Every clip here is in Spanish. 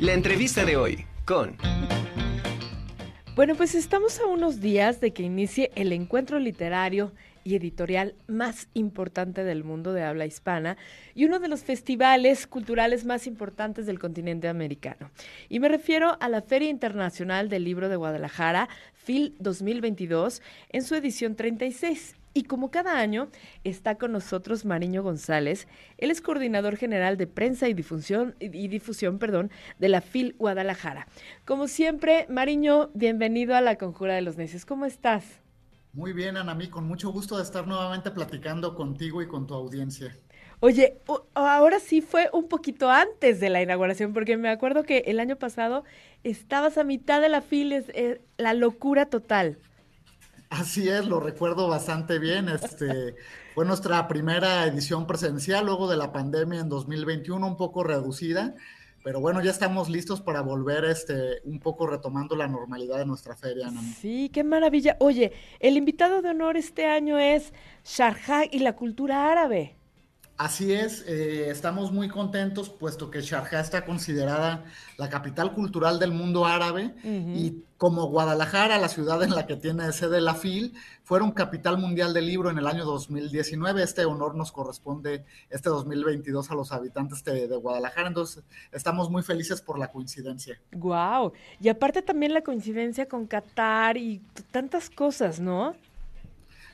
La entrevista de hoy con... Bueno, pues estamos a unos días de que inicie el encuentro literario y editorial más importante del mundo de habla hispana y uno de los festivales culturales más importantes del continente americano. Y me refiero a la Feria Internacional del Libro de Guadalajara, FIL 2022, en su edición 36. Y como cada año, está con nosotros Mariño González. Él es coordinador general de prensa y difusión, y difusión perdón, de la FIL Guadalajara. Como siempre, Mariño, bienvenido a la Conjura de los Necios. ¿Cómo estás? Muy bien, Anamí, con mucho gusto de estar nuevamente platicando contigo y con tu audiencia. Oye, ahora sí fue un poquito antes de la inauguración, porque me acuerdo que el año pasado estabas a mitad de la FIL, es, eh, la locura total. Así es, lo recuerdo bastante bien. Este fue nuestra primera edición presencial luego de la pandemia en 2021, un poco reducida, pero bueno, ya estamos listos para volver este un poco retomando la normalidad de nuestra feria. Sí, qué maravilla. Oye, el invitado de honor este año es Sharjah y la cultura árabe. Así es, eh, estamos muy contentos puesto que Sharjah está considerada la capital cultural del mundo árabe y como Guadalajara, la ciudad en la que tiene sede la FIL, fueron capital mundial del libro en el año 2019. Este honor nos corresponde este 2022 a los habitantes de, de Guadalajara, entonces estamos muy felices por la coincidencia. Wow, y aparte también la coincidencia con Qatar y tantas cosas, ¿no?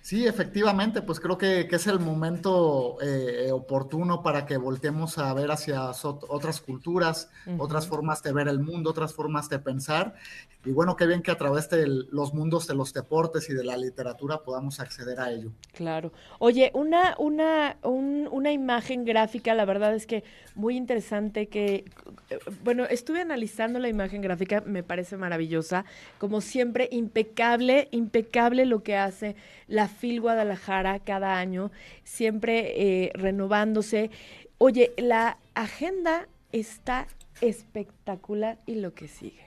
Sí, efectivamente, pues creo que, es el momento eh, oportuno para que volteemos a ver hacia otras culturas, otras formas de ver el mundo, otras formas de pensar. Y bueno, qué bien que a través de los mundos de los deportes y de la literatura podamos acceder a ello. Claro. Oye, una, una, una imagen gráfica, la verdad es que muy interesante que, bueno, estuve analizando la imagen gráfica, me parece maravillosa. Como siempre, impecable, impecable lo que hace la FIL Guadalajara cada año, siempre eh, renovándose. Oye, la agenda está espectacular y lo que sigue.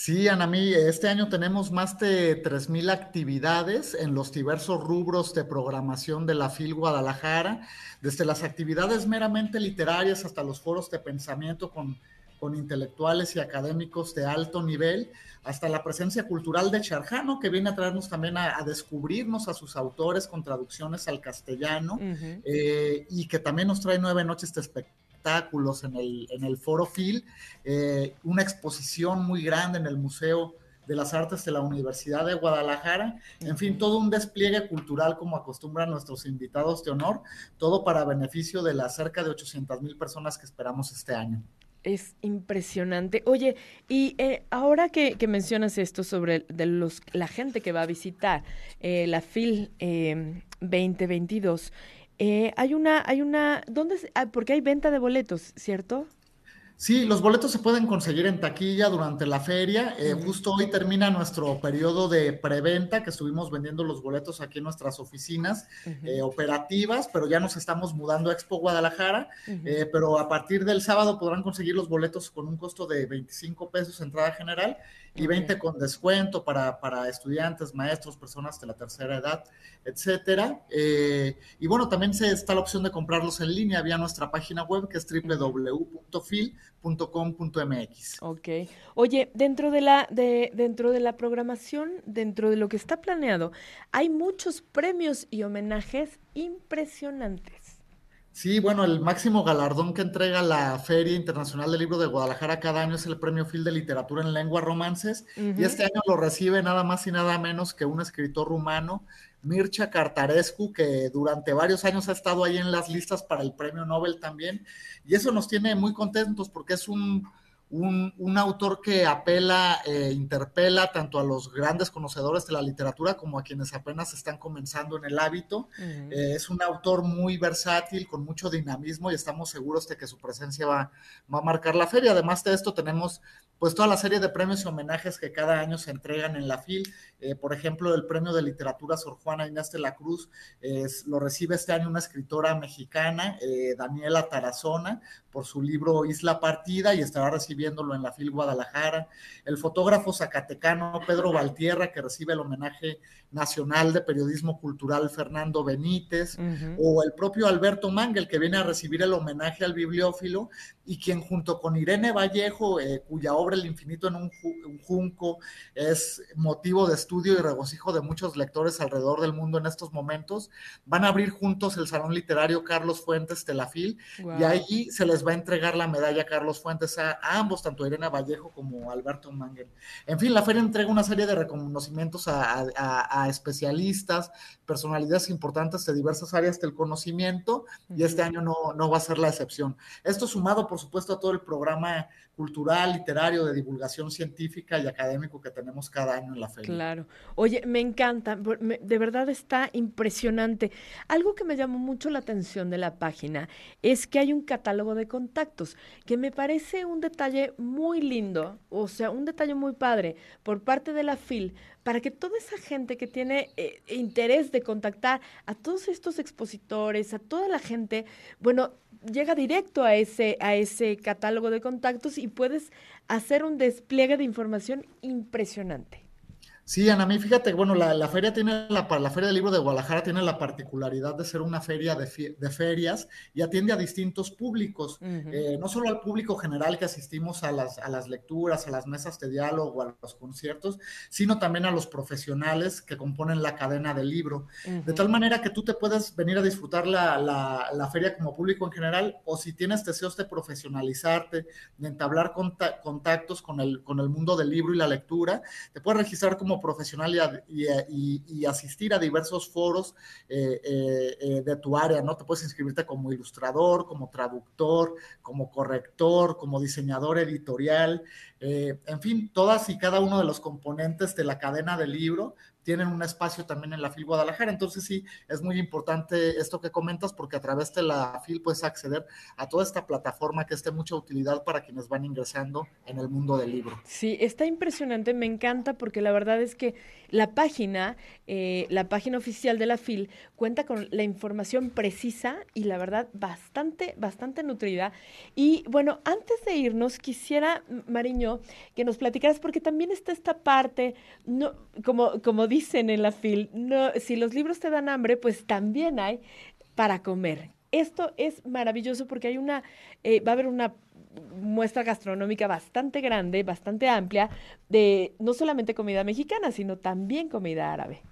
Sí, Anamí, este año tenemos más de 3.000 actividades en los diversos rubros de programación de la FIL Guadalajara, desde las actividades meramente literarias hasta los foros de pensamiento con con intelectuales y académicos de alto nivel, hasta la presencia cultural de Charjano, que viene a traernos también a, descubrirnos a sus autores con traducciones al castellano, eh, y que también nos trae nueve noches de espectáculos en el, en el Foro Phil, eh, una exposición muy grande en el Museo de las Artes de la Universidad de Guadalajara, en fin, todo un despliegue cultural como acostumbran nuestros invitados de honor, todo para beneficio de las cerca de 800 mil personas que esperamos este año. Es impresionante. Oye, y eh, ahora que, mencionas esto sobre de los, la gente que va a visitar eh, la FIL 2022, eh, hay una, hay una, ¿dónde? Ah, porque hay venta de boletos, ¿cierto? Sí, los boletos se pueden conseguir en taquilla durante la feria. Eh, justo hoy termina nuestro periodo de preventa, que estuvimos vendiendo los boletos aquí en nuestras oficinas eh, operativas, pero ya nos estamos mudando a Expo Guadalajara. Eh, pero a partir del sábado podrán conseguir los boletos con un costo de 25 pesos entrada general y 20 con descuento para, para, estudiantes, maestros, personas de la tercera edad, etcétera. Y bueno, también se, está la opción de comprarlos en línea vía nuestra página web que es www.fil.com.mx. Ok. Oye, dentro de la de, dentro de la programación, dentro de lo que está planeado, hay muchos premios y homenajes impresionantes. Sí, bueno, el máximo galardón que entrega la Feria Internacional del Libro de Guadalajara cada año es el Premio Phil de Literatura en Lengua Romances, y este año lo recibe nada más y nada menos que un escritor rumano, Mircea Cartarescu, que durante varios años ha estado ahí en las listas para el Premio Nobel también, y eso nos tiene muy contentos porque es un un, autor que apela, e interpela tanto a los grandes conocedores de la literatura como a quienes apenas están comenzando en el hábito. Eh, es un autor muy versátil, con mucho dinamismo y estamos seguros de que su presencia va, va, a marcar la feria. Además de esto, tenemos pues toda la serie de premios y homenajes que cada año se entregan en la FIL. Eh, por ejemplo, el premio de literatura Sor Juana Inés de la Cruz lo recibe este año una escritora mexicana, Daniela Tarazona, por su libro Isla Partida y estará recibiendo recibiéndolo en la FIL Guadalajara, el fotógrafo zacatecano Pedro Valtierra, que recibe el homenaje nacional de periodismo cultural Fernando Benítez, o el propio Alberto Mangel, que viene a recibir el homenaje al bibliófilo y quien junto con Irene Vallejo, eh, cuya obra El infinito en un, junco es motivo de estudio y regocijo de muchos lectores alrededor del mundo en estos momentos, van a abrir juntos el Salón Literario Carlos Fuentes Telafil y ahí se les va a entregar la medalla Carlos Fuentes a, ambos, tanto Irene Vallejo como Alberto Mangel. En fin, la feria entrega una serie de reconocimientos a especialistas, personalidades importantes de diversas áreas del conocimiento y este año no, no va a ser la excepción. Esto sumado, por supuesto, a todo el programa cultural, literario, de divulgación científica y académico que tenemos cada año en la feria. Claro. Oye, me encanta, de verdad está impresionante. Algo que me llamó mucho la atención de la página es que hay un catálogo de contactos, que me parece un detalle muy lindo, o sea, un detalle muy padre por parte de la FIL para que toda esa gente que tiene eh, interés de contactar a todos estos expositores, a toda la gente, bueno, llega directo a ese, a ese catálogo de contactos y puedes hacer un despliegue de información impresionante. Sí, Ana, mí fíjate, bueno, la, feria tiene la, la Feria del Libro de Guadalajara tiene la particularidad de ser una feria de, ferias y atiende a distintos públicos, eh, no solo al público general que asistimos a las, a las lecturas, a las mesas de diálogo, a los conciertos, sino también a los profesionales que componen la cadena del libro, de tal manera que tú te puedes venir a disfrutar la, la, feria como público en general o si tienes deseos de profesionalizarte, de entablar contactos con el, con el mundo del libro y la lectura, te puedes registrar como profesional y, asistir a diversos foros eh, eh, eh, de tu área, ¿no? Te puedes inscribirte como ilustrador, como traductor, como corrector, como diseñador editorial, en fin, todas y cada uno de los componentes de la cadena del libro tienen un espacio también en la FIL Guadalajara. Entonces sí, es muy importante esto que comentas porque a través de la FIL puedes acceder a toda esta plataforma que es de mucha utilidad para quienes van ingresando en el mundo del libro. Sí, está impresionante, me encanta porque la verdad es que la página, eh, la página oficial de la FIL cuenta con la información precisa y la verdad bastante, bastante nutrida. Y bueno, antes de irnos, quisiera, Mariño, que nos platicaras porque también está esta parte, no, como, como dicen en la FIL, no, si los libros te dan hambre, pues también hay para comer. Esto es maravilloso porque hay una, eh, va a haber una muestra gastronómica bastante grande, bastante amplia, de no solamente comida mexicana, sino también comida árabe.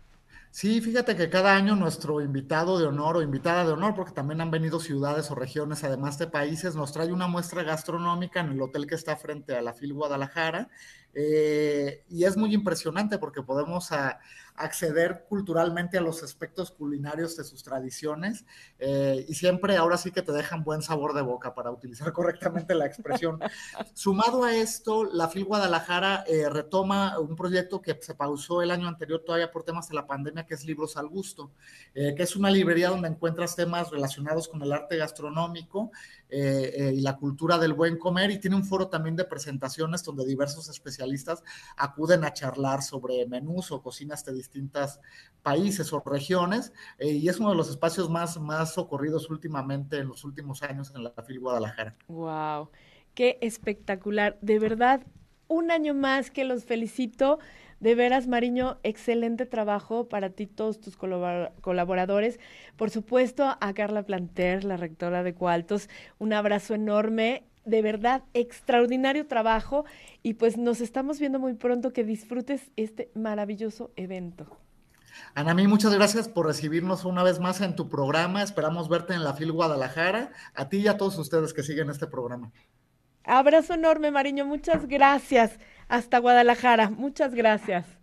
Sí, fíjate que cada año nuestro invitado de honor o invitada de honor, porque también han venido ciudades o regiones, además de países, nos trae una muestra gastronómica en el hotel que está frente a la FIL Guadalajara. Eh, y es muy impresionante porque podemos a, acceder culturalmente a los aspectos culinarios de sus tradiciones eh, y siempre ahora sí que te dejan buen sabor de boca para utilizar correctamente la expresión. Sumado a esto, la FIL Guadalajara eh, retoma un proyecto que se pausó el año anterior todavía por temas de la pandemia, que es Libros al Gusto, que es una librería donde encuentras temas relacionados con el arte gastronómico y la cultura del buen comer y tiene un foro también de presentaciones donde diversos especialistas acuden a charlar sobre menús o cocinas de distintos países o regiones eh, y es uno de los espacios más, más socorridos últimamente en los últimos años en la FIL Guadalajara. ¡Wow! ¡Qué espectacular! De verdad, un año más que los felicito. De veras, Mariño, excelente trabajo para ti, todos tus colaboradores. Por supuesto, a Carla Planter, la rectora de Cualtos, un abrazo enorme de verdad, extraordinario trabajo y pues nos estamos viendo muy pronto. Que disfrutes este maravilloso evento. Anami, muchas gracias por recibirnos una vez más en tu programa. Esperamos verte en la FIL Guadalajara. A ti y a todos ustedes que siguen este programa. Abrazo enorme, Mariño. Muchas gracias. Hasta Guadalajara. Muchas gracias.